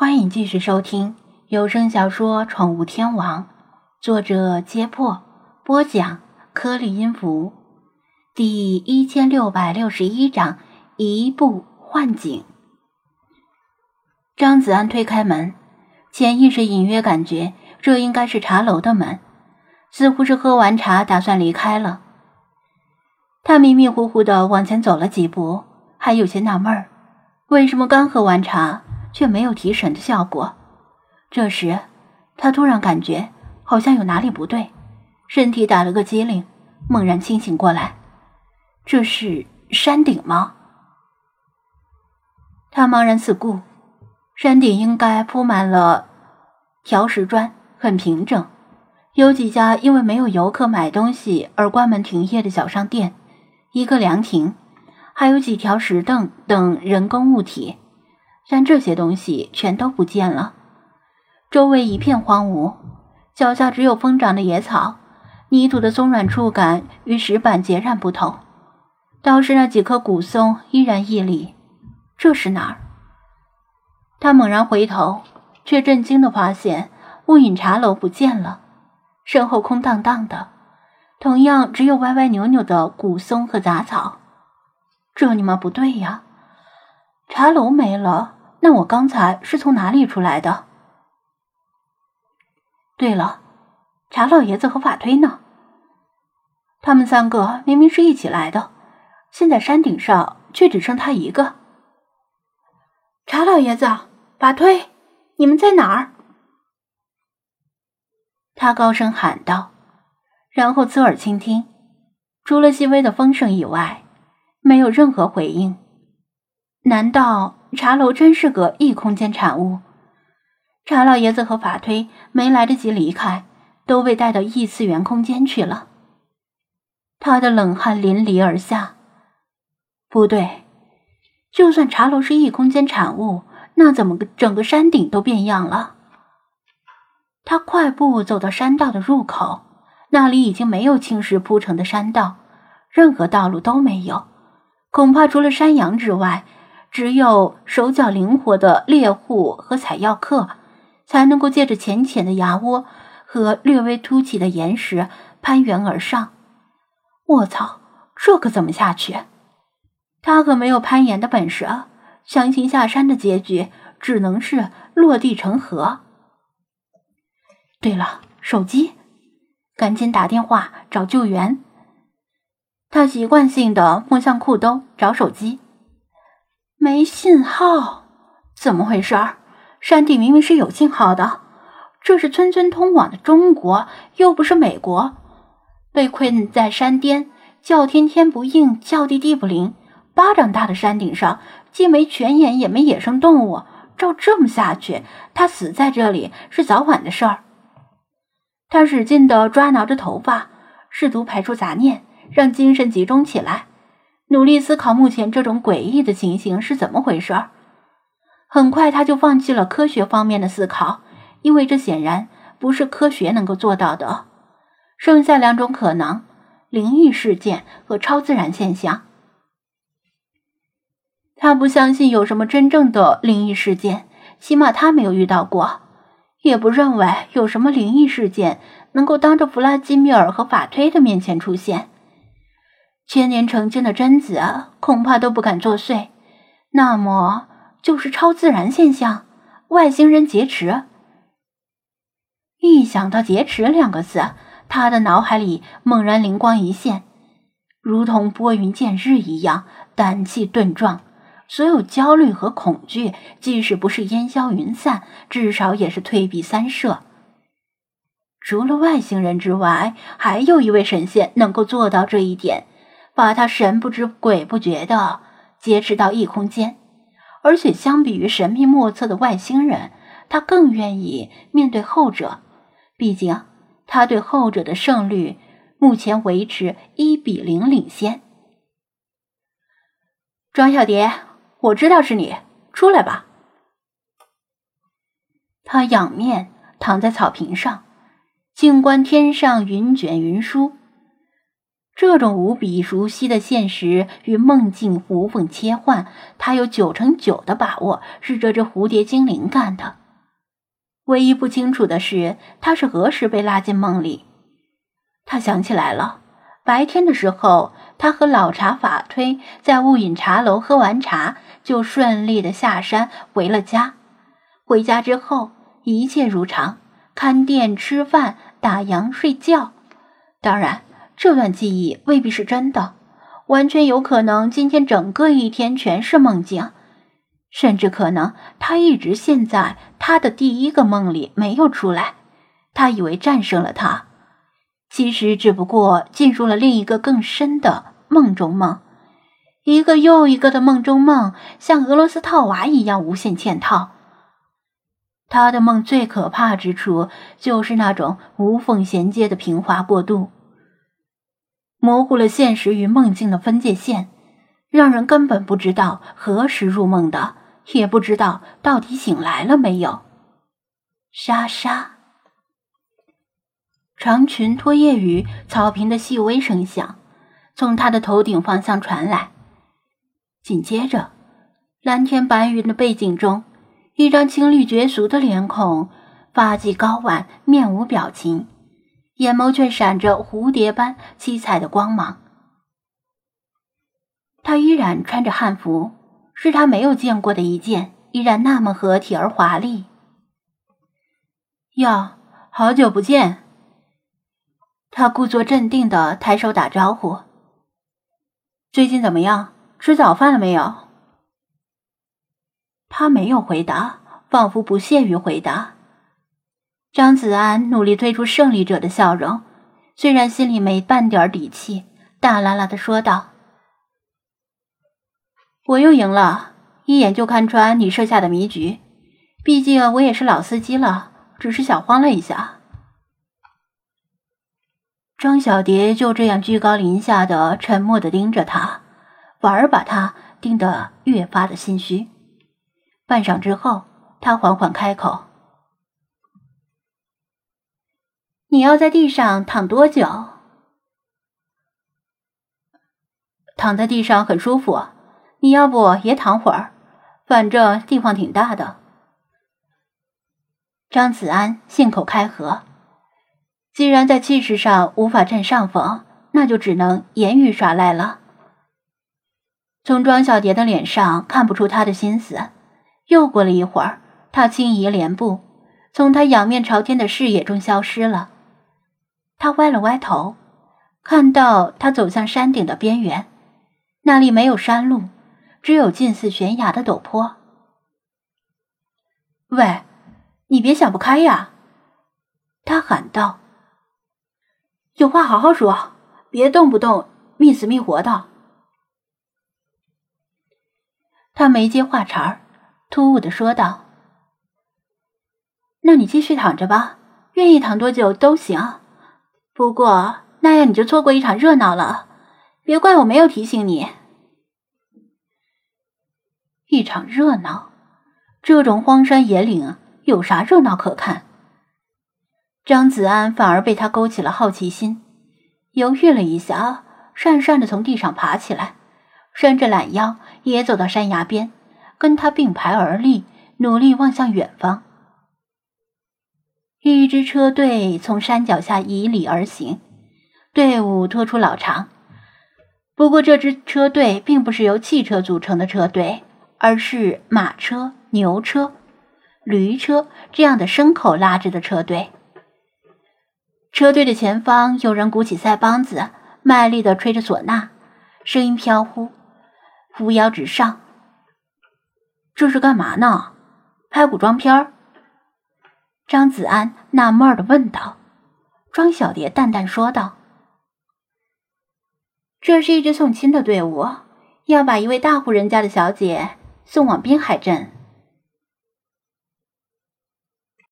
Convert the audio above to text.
欢迎继续收听有声小说《宠物天王》，作者：揭破，播讲：颗粒音符，第一千六百六十一章：移步换景。张子安推开门，潜意识隐约感觉这应该是茶楼的门，似乎是喝完茶打算离开了。他迷迷糊糊的往前走了几步，还有些纳闷儿，为什么刚喝完茶？却没有提神的效果。这时，他突然感觉好像有哪里不对，身体打了个激灵，猛然清醒过来。这是山顶吗？他茫然四顾，山顶应该铺满了条石砖，很平整。有几家因为没有游客买东西而关门停业的小商店，一个凉亭，还有几条石凳等人工物体。但这些东西全都不见了，周围一片荒芜，脚下只有疯长的野草，泥土的松软触感与石板截然不同。倒是那几棵古松依然屹立，这是哪儿？他猛然回头，却震惊的发现雾隐茶楼不见了，身后空荡荡的，同样只有歪歪扭扭的古松和杂草。这你妈不对呀，茶楼没了。那我刚才是从哪里出来的？对了，查老爷子和法推呢？他们三个明明是一起来的，现在山顶上却只剩他一个。查老爷子，法推，你们在哪儿？他高声喊道，然后侧耳倾听，除了细微的风声以外，没有任何回应。难道？茶楼真是个异空间产物，茶老爷子和法推没来得及离开，都被带到异次元空间去了。他的冷汗淋漓而下。不对，就算茶楼是异空间产物，那怎么整个山顶都变样了？他快步走到山道的入口，那里已经没有青石铺成的山道，任何道路都没有，恐怕除了山羊之外。只有手脚灵活的猎户和采药客，才能够借着浅浅的崖窝和略微凸起的岩石攀援而上。我操，这可怎么下去？他可没有攀岩的本事啊！强行下山的结局只能是落地成盒。对了，手机，赶紧打电话找救援。他习惯性的摸向裤兜找手机。没信号，怎么回事儿？山顶明明是有信号的，这是村村通往的中国，又不是美国。被困在山巅，叫天天不应，叫地地不灵。巴掌大的山顶上，既没泉眼，也没野生动物。照这么下去，他死在这里是早晚的事儿。他使劲的抓挠着头发，试图排除杂念，让精神集中起来。努力思考目前这种诡异的情形是怎么回事儿。很快，他就放弃了科学方面的思考，因为这显然不是科学能够做到的。剩下两种可能：灵异事件和超自然现象。他不相信有什么真正的灵异事件，起码他没有遇到过，也不认为有什么灵异事件能够当着弗拉基米尔和法推的面前出现。千年成精的贞子恐怕都不敢作祟，那么就是超自然现象，外星人劫持。一想到“劫持”两个字，他的脑海里猛然灵光一现，如同拨云见日一样，胆气顿壮。所有焦虑和恐惧，即使不是烟消云散，至少也是退避三舍。除了外星人之外，还有一位神仙能够做到这一点。把他神不知鬼不觉的劫持到异空间，而且相比于神秘莫测的外星人，他更愿意面对后者。毕竟他对后者的胜率目前维持一比零领先。庄小蝶，我知道是你，出来吧。他仰面躺在草坪上，静观天上云卷云舒。这种无比熟悉的现实与梦境无缝切换，他有九成九的把握是这只蝴蝶精灵干的。唯一不清楚的是，他是何时被拉进梦里。他想起来了，白天的时候，他和老茶法推在雾隐茶楼喝完茶，就顺利的下山回了家。回家之后，一切如常，看店、吃饭、打烊、睡觉。当然。这段记忆未必是真的，完全有可能今天整个一天全是梦境，甚至可能他一直陷在他的第一个梦里没有出来。他以为战胜了他，其实只不过进入了另一个更深的梦中梦，一个又一个的梦中梦，像俄罗斯套娃一样无限嵌套。他的梦最可怕之处就是那种无缝衔接的平滑过渡。模糊了现实与梦境的分界线，让人根本不知道何时入梦的，也不知道到底醒来了没有。沙沙，长裙拖曳于草坪的细微声响，从他的头顶方向传来。紧接着，蓝天白云的背景中，一张清丽绝俗的脸孔，发髻高挽，面无表情。眼眸却闪着蝴蝶般七彩的光芒。他依然穿着汉服，是他没有见过的一件，依然那么合体而华丽。哟，好久不见！他故作镇定的抬手打招呼。最近怎么样？吃早饭了没有？他没有回答，仿佛不屑于回答。张子安努力推出胜利者的笑容，虽然心里没半点底气，大啦啦的说道：“我又赢了，一眼就看穿你设下的迷局。毕竟我也是老司机了，只是小慌了一下。”张小蝶就这样居高临下的沉默的盯着他，反而把他盯得越发的心虚。半晌之后，他缓缓开口。你要在地上躺多久？躺在地上很舒服，你要不也躺会儿？反正地方挺大的。张子安信口开河，既然在气势上无法占上风，那就只能言语耍赖了。从庄小蝶的脸上看不出他的心思。又过了一会儿，他轻移莲步，从他仰面朝天的视野中消失了。他歪了歪头，看到他走向山顶的边缘，那里没有山路，只有近似悬崖的陡坡。喂，你别想不开呀！他喊道：“有话好好说，别动不动觅死觅活的。”他没接话茬，突兀的说道：“那你继续躺着吧，愿意躺多久都行。”不过那样你就错过一场热闹了，别怪我没有提醒你。一场热闹，这种荒山野岭有啥热闹可看？张子安反而被他勾起了好奇心，犹豫了一下，讪讪的从地上爬起来，伸着懒腰，也走到山崖边，跟他并排而立，努力望向远方。一支车队从山脚下迤逦而行，队伍拖出老长。不过，这支车队并不是由汽车组成的车队，而是马车、牛车、驴车这样的牲口拉着的车队。车队的前方，有人鼓起腮帮子，卖力的吹着唢呐，声音飘忽，扶摇直上。这是干嘛呢？拍古装片儿？张子安纳闷的问道：“庄小蝶淡淡说道：‘这是一支送亲的队伍，要把一位大户人家的小姐送往滨海镇。’”